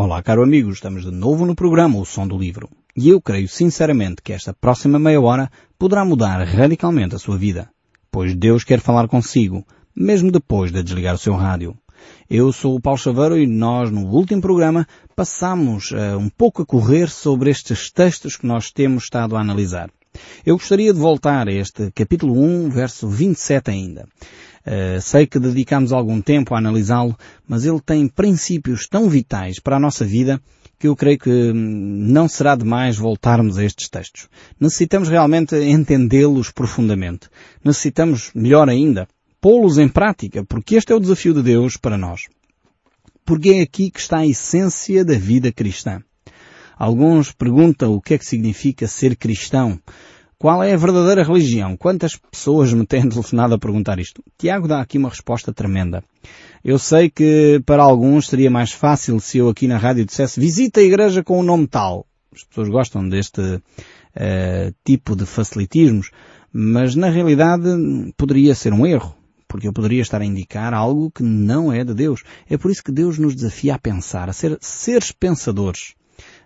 Olá, caro amigo, estamos de novo no programa O Som do Livro. E eu creio sinceramente que esta próxima meia hora poderá mudar radicalmente a sua vida. Pois Deus quer falar consigo, mesmo depois de desligar o seu rádio. Eu sou o Paulo Chaveiro e nós, no último programa, passamos uh, um pouco a correr sobre estes textos que nós temos estado a analisar. Eu gostaria de voltar a este capítulo 1, verso 27 ainda. Uh, sei que dedicamos algum tempo a analisá-lo, mas ele tem princípios tão vitais para a nossa vida que eu creio que hum, não será demais voltarmos a estes textos. Necessitamos realmente entendê-los profundamente. Necessitamos, melhor ainda, pô-los em prática, porque este é o desafio de Deus para nós. Porque é aqui que está a essência da vida cristã. Alguns perguntam o que é que significa ser cristão. Qual é a verdadeira religião? Quantas pessoas me têm telefonado a perguntar isto? Tiago dá aqui uma resposta tremenda. Eu sei que para alguns seria mais fácil se eu aqui na rádio dissesse visita a igreja com o nome tal. As pessoas gostam deste uh, tipo de facilitismos, mas na realidade poderia ser um erro, porque eu poderia estar a indicar algo que não é de Deus. É por isso que Deus nos desafia a pensar, a ser seres pensadores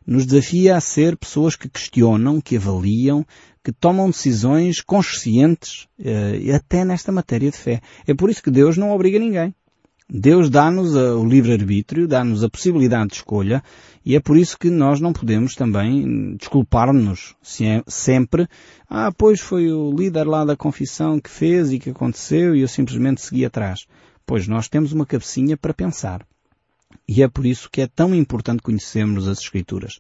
nos desafia a ser pessoas que questionam, que avaliam, que tomam decisões conscientes, uh, até nesta matéria de fé. É por isso que Deus não obriga ninguém. Deus dá-nos o livre-arbítrio, dá-nos a possibilidade de escolha e é por isso que nós não podemos também desculpar-nos sempre. Ah, pois foi o líder lá da confissão que fez e que aconteceu e eu simplesmente segui atrás. Pois nós temos uma cabecinha para pensar. E é por isso que é tão importante conhecermos as Escrituras.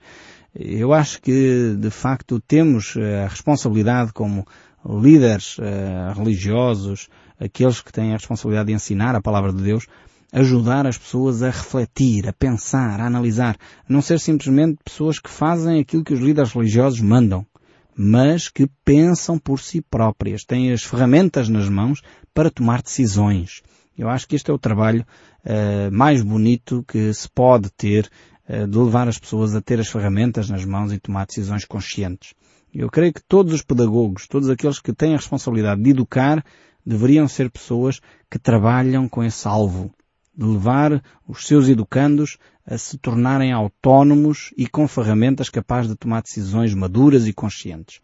Eu acho que, de facto, temos eh, a responsabilidade como líderes uh, religiosos, aqueles que têm a responsabilidade de ensinar a palavra de Deus, ajudar as pessoas a refletir, a pensar, a analisar, a não ser simplesmente pessoas que fazem aquilo que os líderes religiosos mandam, mas que pensam por si próprias, têm as ferramentas nas mãos para tomar decisões. Eu acho que este é o trabalho uh, mais bonito que se pode ter uh, de levar as pessoas a ter as ferramentas nas mãos e tomar decisões conscientes. Eu creio que todos os pedagogos, todos aqueles que têm a responsabilidade de educar, deveriam ser pessoas que trabalham com esse alvo, de levar os seus educandos a se tornarem autónomos e com ferramentas capazes de tomar decisões maduras e conscientes.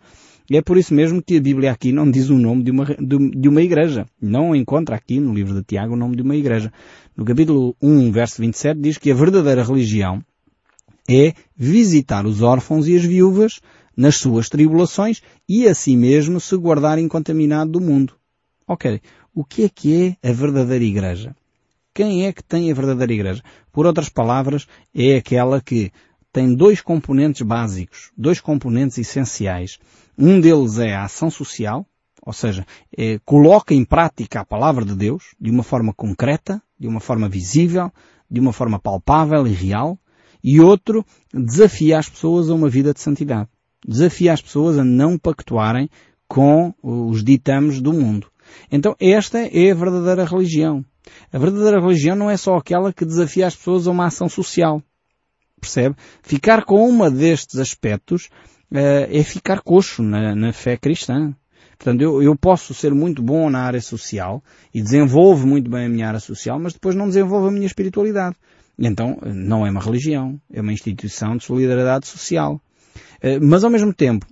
E é por isso mesmo que a Bíblia aqui não diz o nome de uma, de, uma igreja. Não encontra aqui no livro de Tiago o nome de uma igreja. No capítulo 1, verso 27 diz que a verdadeira religião é visitar os órfãos e as viúvas nas suas tribulações e a si mesmo se guardar incontaminado do mundo. Ok, o que é que é a verdadeira igreja? Quem é que tem a verdadeira igreja? Por outras palavras, é aquela que tem dois componentes básicos, dois componentes essenciais. Um deles é a ação social, ou seja, é, coloca em prática a palavra de Deus de uma forma concreta, de uma forma visível, de uma forma palpável e real. E outro desafia as pessoas a uma vida de santidade. Desafia as pessoas a não pactuarem com os ditames do mundo. Então esta é a verdadeira religião. A verdadeira religião não é só aquela que desafia as pessoas a uma ação social. Percebe? Ficar com uma destes aspectos uh, é ficar coxo na, na fé cristã. Portanto, eu, eu, posso ser muito bom na área social e desenvolvo muito bem a minha área social, mas depois não desenvolvo a minha espiritualidade. Então, não é uma religião, é uma instituição de solidariedade social. Uh, mas ao mesmo tempo,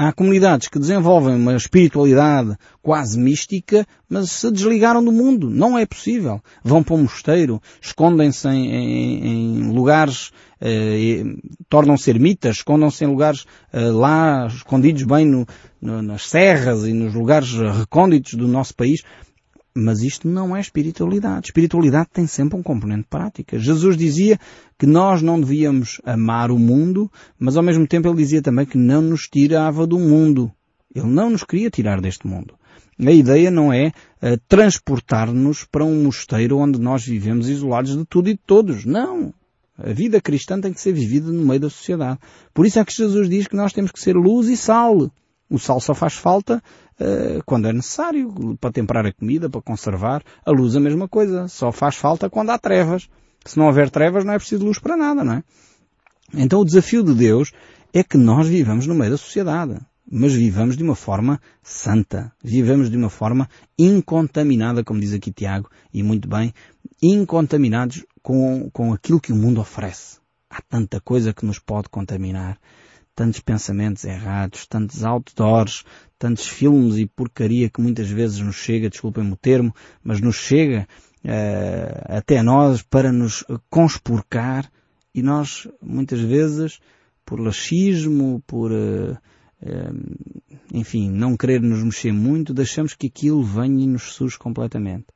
há comunidades que desenvolvem uma espiritualidade quase mística, mas se desligaram do mundo. Não é possível. Vão para um mosteiro, escondem-se em, em, em lugares eh, tornam-se ermitas, escondam-se em lugares eh, lá, escondidos bem no, no, nas serras e nos lugares recônditos do nosso país. Mas isto não é espiritualidade. Espiritualidade tem sempre um componente prática. Jesus dizia que nós não devíamos amar o mundo, mas ao mesmo tempo ele dizia também que não nos tirava do mundo. Ele não nos queria tirar deste mundo. A ideia não é uh, transportar-nos para um mosteiro onde nós vivemos isolados de tudo e de todos. Não. A vida cristã tem que ser vivida no meio da sociedade. Por isso é que Jesus diz que nós temos que ser luz e sal. O sal só faz falta uh, quando é necessário, para temperar a comida, para conservar. A luz a mesma coisa. Só faz falta quando há trevas. Se não houver trevas não é preciso luz para nada, não é? Então o desafio de Deus é que nós vivamos no meio da sociedade. Mas vivamos de uma forma santa. Vivamos de uma forma incontaminada, como diz aqui Tiago, e muito bem, incontaminados com, com aquilo que o mundo oferece. Há tanta coisa que nos pode contaminar. Tantos pensamentos errados, tantos outdoors, tantos filmes e porcaria que muitas vezes nos chega, desculpem-me o termo, mas nos chega uh, até nós para nos conspurcar e nós muitas vezes por laxismo, por uh, uh, enfim, não querer nos mexer muito, deixamos que aquilo venha e nos surge completamente.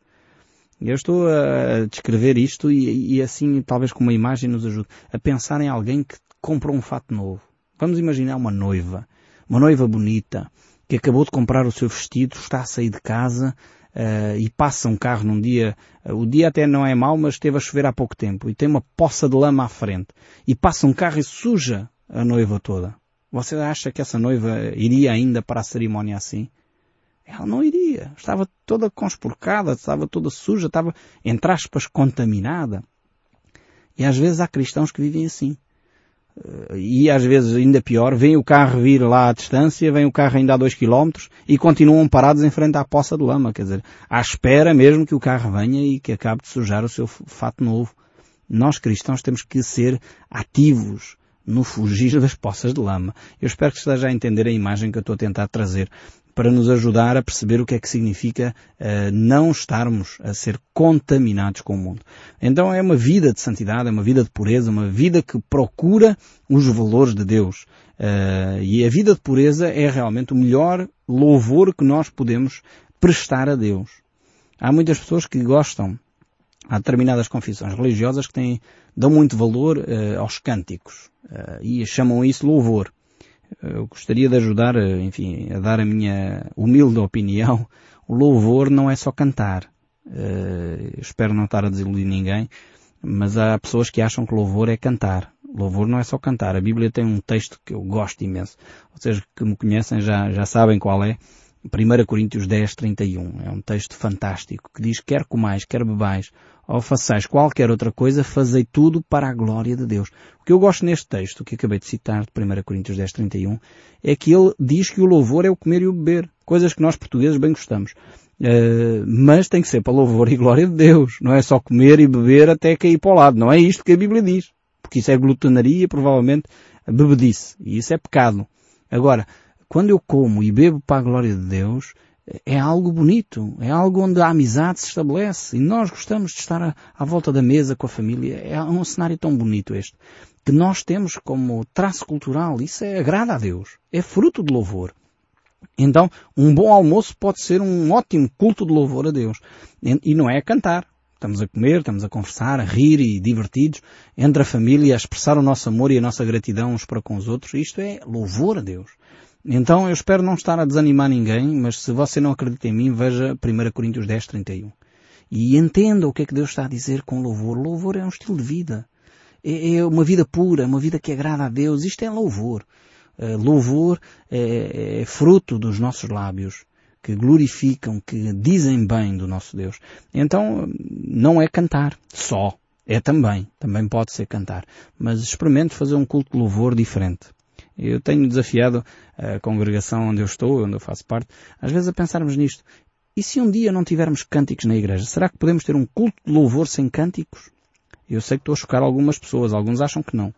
Eu estou a descrever isto e, e, assim, talvez com uma imagem nos ajude a pensar em alguém que comprou um fato novo. Vamos imaginar uma noiva, uma noiva bonita, que acabou de comprar o seu vestido, está a sair de casa uh, e passa um carro num dia, uh, o dia até não é mau, mas esteve a chover há pouco tempo e tem uma poça de lama à frente e passa um carro e suja a noiva toda. Você acha que essa noiva iria ainda para a cerimónia assim? Ela não iria. Estava toda conspurcada, estava toda suja, estava, entre aspas, contaminada. E às vezes há cristãos que vivem assim. Eh, e às vezes, ainda pior, vem o carro vir lá à distância, vem o carro ainda a dois quilómetros e continuam parados em frente à poça de lama. Quer dizer, à espera mesmo que o carro venha e que acabe de sujar o seu fato novo. Nós cristãos temos que ser ativos no fugir das poças de lama. Eu espero que esteja a entender a imagem que eu estou a tentar trazer para nos ajudar a perceber o que é que significa uh, não estarmos a ser contaminados com o mundo. Então é uma vida de santidade, é uma vida de pureza, uma vida que procura os valores de Deus. Uh, e a vida de pureza é realmente o melhor louvor que nós podemos prestar a Deus. Há muitas pessoas que gostam, há determinadas confissões religiosas que têm, dão muito valor uh, aos cânticos e chamam isso louvor. Eu gostaria de ajudar, enfim, a dar a minha humilde opinião. O louvor não é só cantar. Uh, espero não estar a desiludir ninguém, mas há pessoas que acham que louvor é cantar. Louvor não é só cantar. A Bíblia tem um texto que eu gosto imenso. Vocês que me conhecem já, já sabem qual é. 1 Coríntios 10, 31. É um texto fantástico que diz, quer comais, quer bebais, ou façais qualquer outra coisa, fazei tudo para a glória de Deus. O que eu gosto neste texto, que acabei de citar, de 1 Coríntios 10, 31, é que ele diz que o louvor é o comer e o beber. Coisas que nós portugueses bem gostamos. Uh, mas tem que ser para louvor e glória de Deus. Não é só comer e beber até cair para o lado. Não é isto que a Bíblia diz. Porque isso é glutonaria, provavelmente bebedice. E isso é pecado. Agora, quando eu como e bebo para a glória de Deus, é algo bonito, é algo onde a amizade se estabelece e nós gostamos de estar à, à, volta da mesa com a família. É um cenário tão bonito este, que nós temos como traço cultural. Isso é, agrada a Deus, é fruto de louvor. Então, um bom almoço pode ser um ótimo culto de louvor a Deus. E não é cantar. Estamos a comer, estamos a conversar, a rir e divertidos entre a família, a expressar o nosso amor e a nossa gratidão uns para com os outros. Isto é louvor a Deus. Então eu espero não estar a desanimar ninguém, mas se você não acredita em mim, veja 1 Coríntios 10, 31. E entenda o que é que Deus está a dizer com louvor. Louvor é um estilo de vida. É, é uma vida pura, uma vida que agrada a Deus. Isto é louvor. Uh, louvor é, é fruto dos nossos lábios que glorificam, que dizem bem do nosso Deus. Então, não é cantar só. É também. Também pode ser cantar. Mas experimente fazer um culto de louvor diferente. Eu tenho desafiado a congregação onde eu estou, onde eu faço parte, às vezes a pensarmos nisto. E se um dia não tivermos cânticos na igreja, será que podemos ter um culto de louvor sem cânticos? Eu sei que estou a chocar algumas pessoas, alguns acham que não.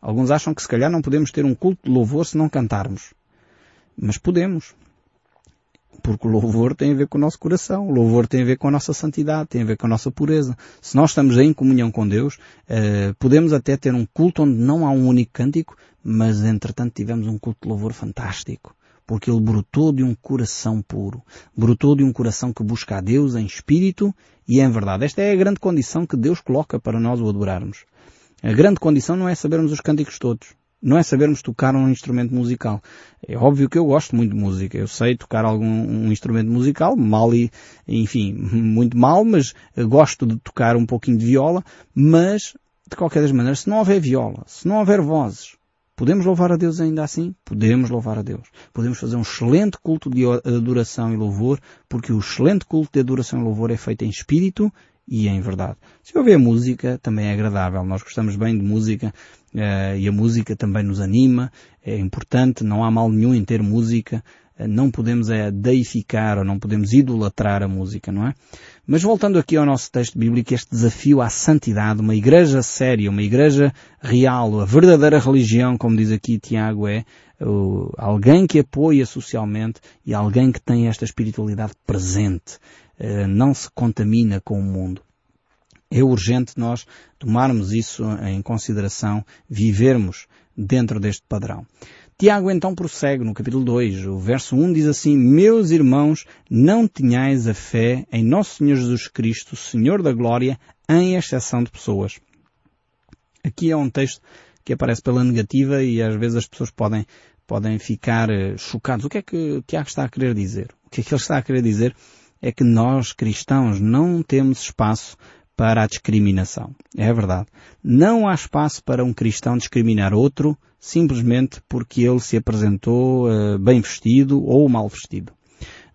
Alguns acham que se calhar não podemos ter um culto de louvor se não cantarmos. Mas podemos. Porque o louvor tem a ver com o nosso coração, o louvor tem a ver com a nossa santidade, tem a ver com a nossa pureza. Se nós estamos em comunhão com Deus, eh, podemos até ter um culto onde não há um único cântico, mas entretanto tivemos um culto de louvor fantástico. Porque ele brotou de um coração puro. Brotou de um coração que busca a Deus em espírito e em verdade. Esta é a grande condição que Deus coloca para nós o adorarmos. A grande condição não é sabermos os cânticos todos não é sabermos tocar um instrumento musical. É óbvio que eu gosto muito de música. Eu sei tocar algum um instrumento musical, mal e, enfim, muito mal, mas gosto de tocar um pouquinho de viola, mas, de qualquer das maneiras, se não houver viola, se não houver vozes, podemos louvar a Deus ainda assim? Podemos louvar a Deus. Podemos fazer um excelente culto de adoração e louvor, porque o excelente culto de adoração e louvor é feito em espírito e em verdade. Se houver música, também é agradável. Nós gostamos bem de música uh, e a música também nos anima, é importante, não há mal nenhum em ter música, não podemos é, deificar ou não podemos idolatrar a música, não é? Mas voltando aqui ao nosso texto bíblico, este desafio à santidade, uma igreja séria, uma igreja real, a verdadeira religião, como diz aqui Tiago, é alguém que apoia socialmente e alguém que tem esta espiritualidade presente, uh, não se contamina com o mundo. É urgente nós tomarmos isso em consideração, vivermos dentro deste padrão. Tiago então prossegue no capítulo 2, o verso 1 diz assim, Meus irmãos, não tenhais a fé em Nosso Senhor Jesus Cristo, Senhor da Glória, em exceção de pessoas. Aqui é um texto que aparece pela negativa e às vezes as pessoas podem, podem ficar eh, chocados. O que é que Tiago está a querer dizer? O que é que ele está a querer dizer é que nós, cristãos, não temos espaço para a discriminação. É verdade. Não há espaço para um cristão discriminar outro simplesmente porque ele se apresentou uh, bem vestido ou mal vestido.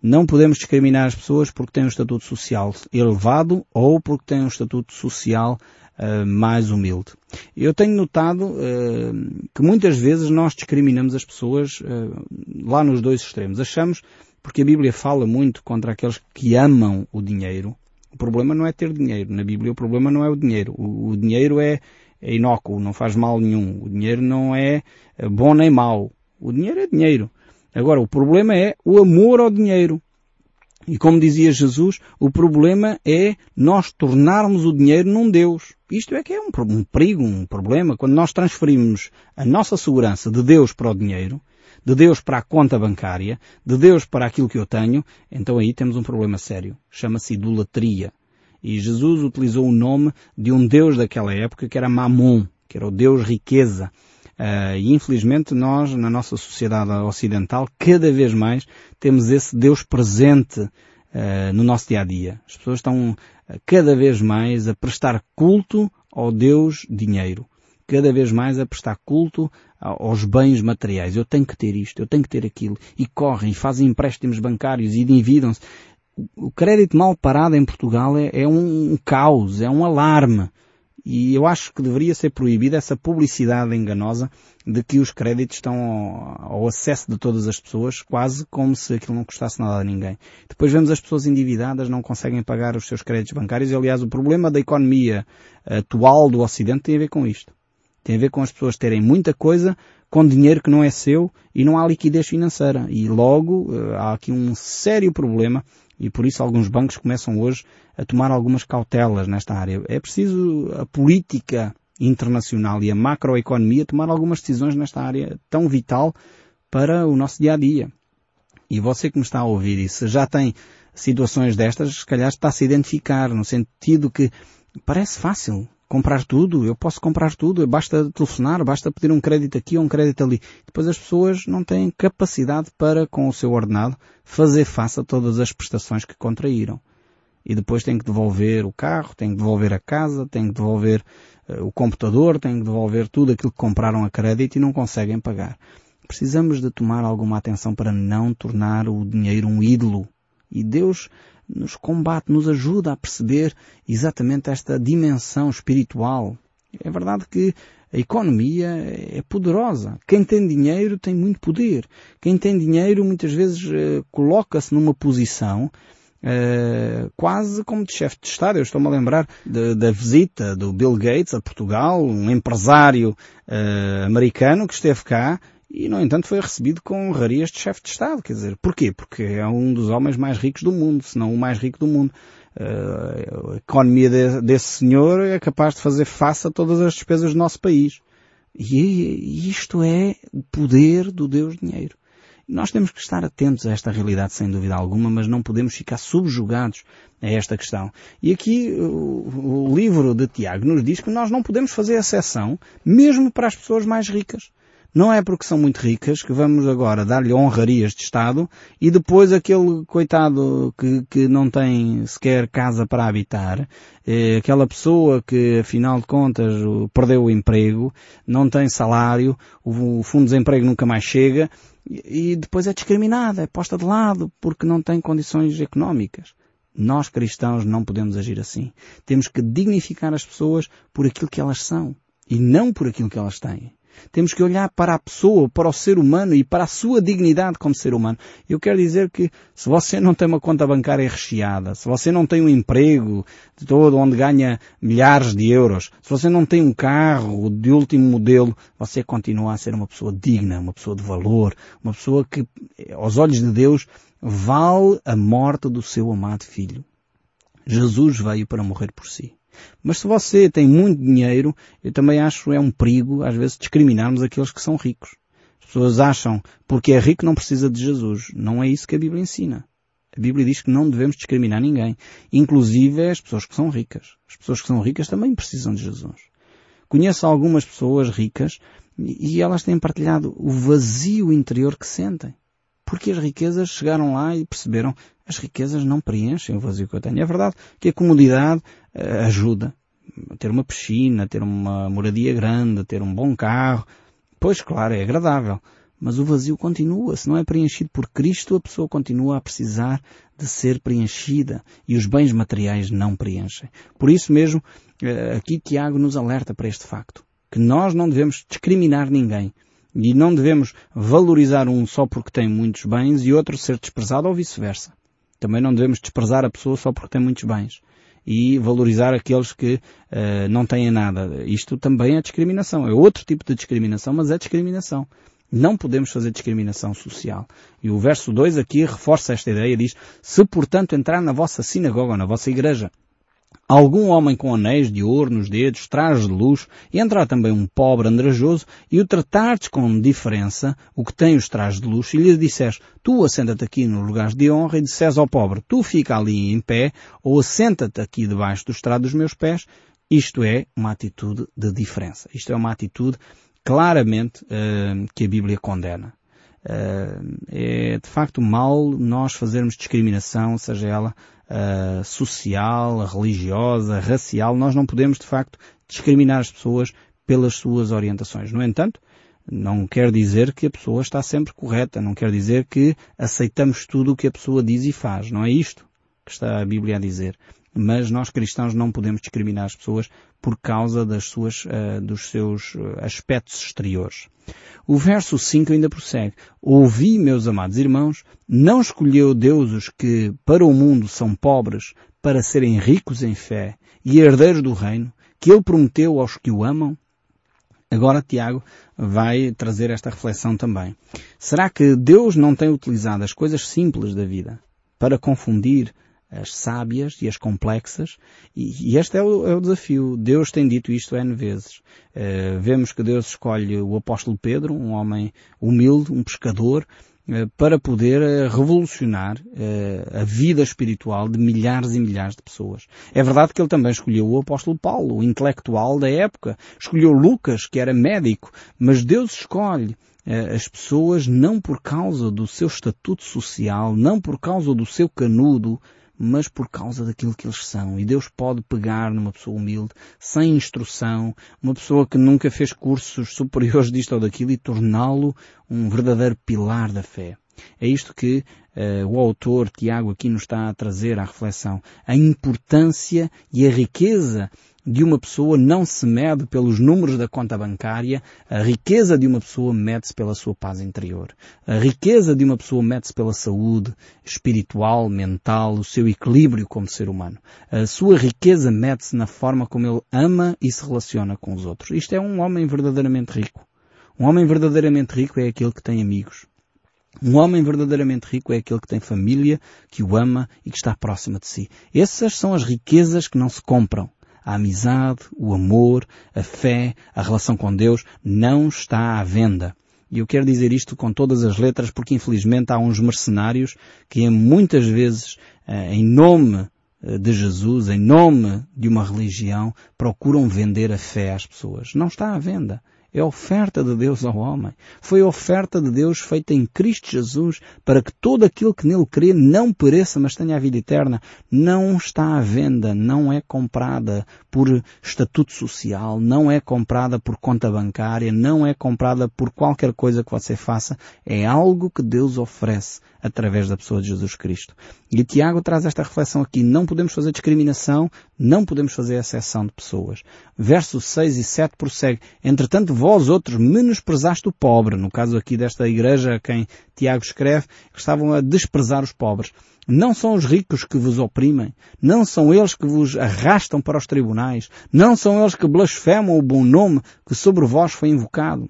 Não podemos discriminar as pessoas porque têm um estatuto social elevado ou porque têm um estatuto social uh, mais humilde. Eu tenho notado uh, que muitas vezes nós discriminamos as pessoas lá nos dois extremos. Achamos, porque a Bíblia fala muito contra aqueles que amam o dinheiro, o problema não é ter dinheiro. Na Bíblia o problema não é o dinheiro. O, o dinheiro é, é inócuo, não faz mal nenhum. O dinheiro não é bom nem mau. O dinheiro é dinheiro. Agora, o problema é o amor ao dinheiro. E como dizia Jesus, o problema é nós tornarmos o dinheiro num Deus. Isto é que é um, um perigo, um problema. Quando nós transferimos a nossa segurança de Deus para o dinheiro, de Deus para a conta bancária, de Deus para aquilo que eu tenho, então aí temos um problema sério. Chama-se idolatria. E Jesus utilizou o nome de um Deus daquela época que era Mamon, que era o Deus riqueza. Uh, e infelizmente nós, na nossa sociedade ocidental, cada vez mais temos esse Deus presente uh, no nosso dia a dia. As pessoas estão cada vez mais a prestar culto ao Deus dinheiro cada vez mais a prestar culto aos bens materiais. Eu tenho que ter isto, eu tenho que ter aquilo. E correm, fazem empréstimos bancários e endividam-se. O crédito mal parado em Portugal é, é um, caos, é um alarme. E eu acho que deveria ser proibida essa publicidade enganosa de que os créditos estão ao, acesso de todas as pessoas, quase como se aquilo não custasse nada a ninguém. Depois vemos as pessoas endividadas, não conseguem pagar os seus créditos bancários, e aliás o problema da economia atual do Ocidente tem a ver com isto. Tem a ver com as pessoas terem muita coisa com dinheiro que não é seu e não há liquidez financeira. E logo eh, há aqui um sério problema e por isso alguns bancos começam hoje a tomar algumas cautelas nesta área. É preciso a política internacional e a macroeconomia tomar algumas decisões nesta área tão vital para o nosso dia a dia. E você que me está a ouvir e se já tem situações destas, se calhar está a se identificar no sentido que parece fácil comprar tudo, eu posso comprar tudo, basta telefonar, basta pedir um crédito aqui ou um crédito ali. Depois as pessoas não têm capacidade para, com o seu ordenado, fazer face a todas as prestações que contraíram. E depois têm que devolver o carro, têm que devolver a casa, têm que devolver uh, o computador, têm que devolver tudo aquilo que compraram a crédito e não conseguem pagar. Precisamos de tomar alguma atenção para não tornar o dinheiro um ídolo. E Deus nos combate, nos ajuda a perceber exatamente esta dimensão espiritual. É verdade que a economia é poderosa. Quem tem dinheiro tem muito poder. Quem tem dinheiro muitas vezes uh, coloca-se numa posição uh, quase como de chefe de Estado. Eu estou-me a lembrar da visita do Bill Gates a Portugal, um empresário uh, americano que esteve cá e, no entanto, foi recebido com honrarias de chefe de Estado. Quer dizer, porquê? Porque é um dos homens mais ricos do mundo, se não o mais rico do mundo. Uh, a economia de, desse senhor é capaz de fazer face a todas as despesas do nosso país. E isto é o poder do Deus dinheiro. Nós temos que estar atentos a esta realidade sem dúvida alguma, mas não podemos ficar subjugados a esta questão. E aqui o, o livro de Tiago nos diz que nós não podemos fazer exceção mesmo para as pessoas mais ricas. Não é porque são muito ricas que vamos agora dar-lhe honrarias de Estado e depois aquele coitado que, que não tem sequer casa para habitar, eh, aquela pessoa que afinal de contas perdeu o emprego, não tem salário, o, o fundo de desemprego nunca mais chega e, e depois é discriminada, é posta de lado porque não tem condições económicas. Nós cristãos não podemos agir assim. Temos que dignificar as pessoas por aquilo que elas são e não por aquilo que elas têm. Temos que olhar para a pessoa, para o ser humano e para a sua dignidade como ser humano. Eu quero dizer que se você não tem uma conta bancária recheada, se você não tem um emprego de todo onde ganha milhares de euros, se você não tem um carro de último modelo, você continua a ser uma pessoa digna, uma pessoa de valor, uma pessoa que, aos olhos de Deus, vale a morte do seu amado filho. Jesus veio para morrer por si. Mas se você tem muito dinheiro, eu também acho é um perigo, às vezes, discriminarmos aqueles que são ricos. As pessoas acham, porque é rico não precisa de Jesus. Não é isso que a Bíblia ensina. A Bíblia diz que não devemos discriminar ninguém. Inclusive as pessoas que são ricas. As pessoas que são ricas também precisam de Jesus. Conheço algumas pessoas ricas e elas têm partilhado o vazio interior que sentem. Porque as riquezas chegaram lá e perceberam as riquezas não preenchem o vazio que eu tenho. É verdade que a comodidade uh, ajuda. Ter uma piscina, ter uma moradia grande, ter um bom carro. Pois claro, é agradável. Mas o vazio continua. Se não é preenchido por Cristo, a pessoa continua a precisar de ser preenchida. E os bens materiais não preenchem. Por isso mesmo, uh, aqui Tiago nos alerta para este facto. Que nós não devemos discriminar ninguém. E não devemos valorizar um só porque tem muitos bens e outro ser desprezado ou vice-versa. Também não devemos desprezar a pessoa só porque tem muitos bens e valorizar aqueles que uh, não têm nada. Isto também é discriminação. É outro tipo de discriminação, mas é discriminação. Não podemos fazer discriminação social. E o verso 2 aqui reforça esta ideia, diz, se portanto entrar na vossa sinagoga, na vossa igreja, algum homem com anéis de ouro nos dedos, trajes de luxo, e entrar também um pobre andrajoso, e o tratares com diferença, o que tem os trajes de luxo, e lhe disseres, tu assenta-te aqui no lugar de honra, e disseres ao pobre, tu fica ali em pé, ou assenta-te aqui debaixo do estrado dos meus pés, isto é uma atitude de diferença. Isto é uma atitude claramente uh, que a Bíblia condena. Uh, é de facto mal nós fazermos discriminação, seja ela uh, social, religiosa, racial. Nós não podemos, de facto, discriminar as pessoas pelas suas orientações. No entanto, não quer dizer que a pessoa está sempre correta, não quer dizer que aceitamos tudo o que a pessoa diz e faz. Não é isto que está a Bíblia a dizer. Mas nós cristãos não podemos discriminar as pessoas por causa das suas, uh, dos seus eh, aspectos exteriores. O verso 5 ainda prossegue. Ouvi, meus amados irmãos, não escolheu Deus os que para o mundo são pobres para serem ricos em fé e herdeiros do reino, que ele prometeu aos que o amam? Agora Tiago vai trazer esta reflexão também. Será que Deus não tem utilizado as coisas simples da vida para confundir as sábias e as complexas, e, este é o, é o, desafio. Deus tem dito isto N vezes. Uh, vemos que Deus escolhe o apóstolo Pedro, um homem humilde, um pescador, uh, para poder uh, revolucionar a vida espiritual de milhares e milhares de pessoas. É verdade que ele também escolheu o apóstolo Paulo, o intelectual da época, escolheu Lucas, que era médico, mas Deus escolhe as pessoas não por causa do seu estatuto social, não por causa do seu canudo, mas por causa daquilo que eles são. E Deus pode pegar numa pessoa humilde, sem instrução, uma pessoa que nunca fez cursos superiores disto ou daquilo e torná-lo um verdadeiro pilar da fé. É isto que uh, o autor Tiago aqui nos está a trazer à reflexão. A importância e a riqueza de uma pessoa não se mede pelos números da conta bancária, a riqueza de uma pessoa mede-se pela sua paz interior. A riqueza de uma pessoa mede-se pela saúde espiritual, mental, o seu equilíbrio como ser humano. A sua riqueza mede-se na forma como ele ama e se relaciona com os outros. Isto é um homem verdadeiramente rico. Um homem verdadeiramente rico é aquele que tem amigos. Um homem verdadeiramente rico é aquele que tem família, que o ama e que está próxima de si. Essas são as riquezas que não se compram a amizade, o amor, a fé, a relação com Deus não está à venda. E eu quero dizer isto com todas as letras porque infelizmente há uns mercenários que muitas vezes, eh, em nome eh, de Jesus, em nome de uma religião, procuram vender a fé às pessoas. Não está à venda. É a oferta de Deus ao homem. Foi a oferta de Deus feita em Cristo Jesus para que todo aquilo que nele crê não pereça, mas tenha a vida eterna. Não está à venda, não é comprada por estatuto social, não é comprada por conta bancária, não é comprada por qualquer coisa que você faça. É algo que Deus oferece através da pessoa de Jesus Cristo. E Tiago traz esta reflexão aqui. Não podemos fazer discriminação Não podemos fazer exceção de pessoas. Versos 6 e 7 prossegue. Entretanto, vós outros menosprezaste o pobre. No caso aqui desta igreja a quem Tiago escreve, estavam a desprezar os pobres. Não são os ricos que vos oprimem. Não são eles que vos arrastam para os tribunais. Não são eles que blasfemam o bom nome que sobre vós foi invocado.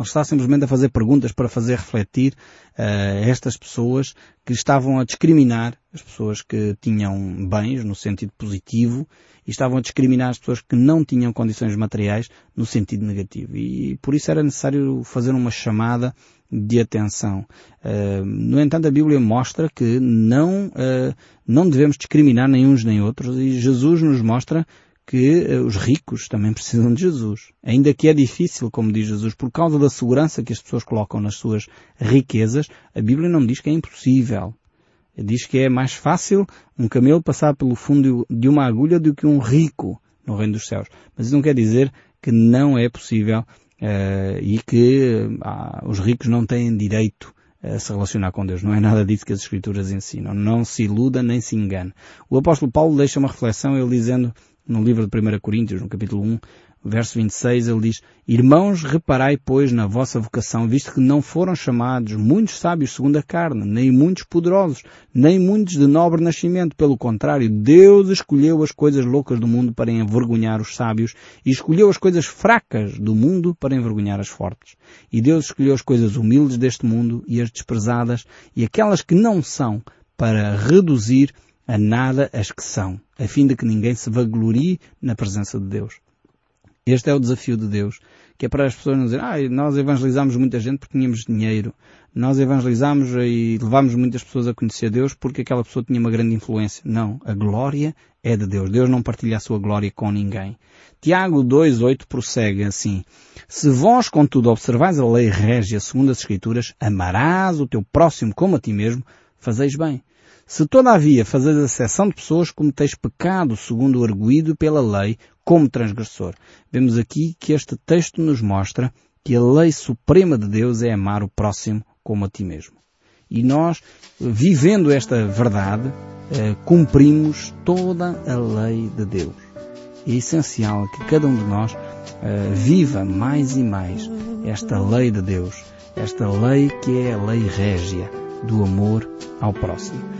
Ele está simplesmente a fazer perguntas para fazer refletir uh, estas pessoas que estavam a discriminar as pessoas que tinham bens no sentido positivo e estavam a discriminar as pessoas que não tinham condições materiais no sentido negativo. E por isso era necessário fazer uma chamada de atenção. Uh, no entanto, a Bíblia mostra que não, uh, não devemos discriminar nem uns nem outros e Jesus nos mostra que eh, os ricos também precisam de Jesus. Ainda que é difícil, como diz Jesus, por causa da segurança que as pessoas colocam nas suas riquezas, a Bíblia não diz que é impossível. Diz que é mais fácil um camelo passar pelo fundo de uma agulha do que um rico no reino dos céus. Mas isso não quer dizer que não é possível uh, e que uh, os ricos não têm direito a se relacionar com Deus. Não é nada disso que as Escrituras ensinam. Não se iluda nem se engane. O apóstolo Paulo deixa uma reflexão, ele dizendo no livro de 1 Coríntios, no capítulo 1, verso 26, ele diz, Irmãos, reparai, pois, na vossa vocação, visto que não foram chamados muitos sábios segundo a carne, nem muitos poderosos, nem muitos de nobre nascimento. Pelo contrário, Deus escolheu as coisas loucas do mundo para envergonhar os sábios e escolheu as coisas fracas do mundo para envergonhar as fortes. E Deus escolheu as coisas humildes deste mundo e as desprezadas e aquelas que não são para reduzir a nada as que são, a fim de que ninguém se vaglorie na presença de Deus. Este é o desafio de Deus, que é para as pessoas não dizerem, ah, nós evangelizámos muita gente porque tínhamos dinheiro, nós evangelizámos e levámos muitas pessoas a conhecer Deus porque aquela pessoa tinha uma grande influência. Não, a glória é de Deus. Deus não partilha a sua glória com ninguém. Tiago 2.8 prossegue assim, Se vós, contudo, observais a lei régia segundo as Escrituras, amarás o teu próximo como a ti mesmo, fazeis bem. Se todavia fazeis a exceção de pessoas, cometeis pecado segundo o arguído pela lei como transgressor. Vemos aqui que este texto nos mostra que a lei suprema de Deus é amar o próximo como a ti mesmo. E nós, vivendo esta verdade, eh, cumprimos toda a lei de Deus. É essencial que cada um de nós eh, viva mais e mais esta lei de Deus, esta lei que é a lei régia do amor ao próximo.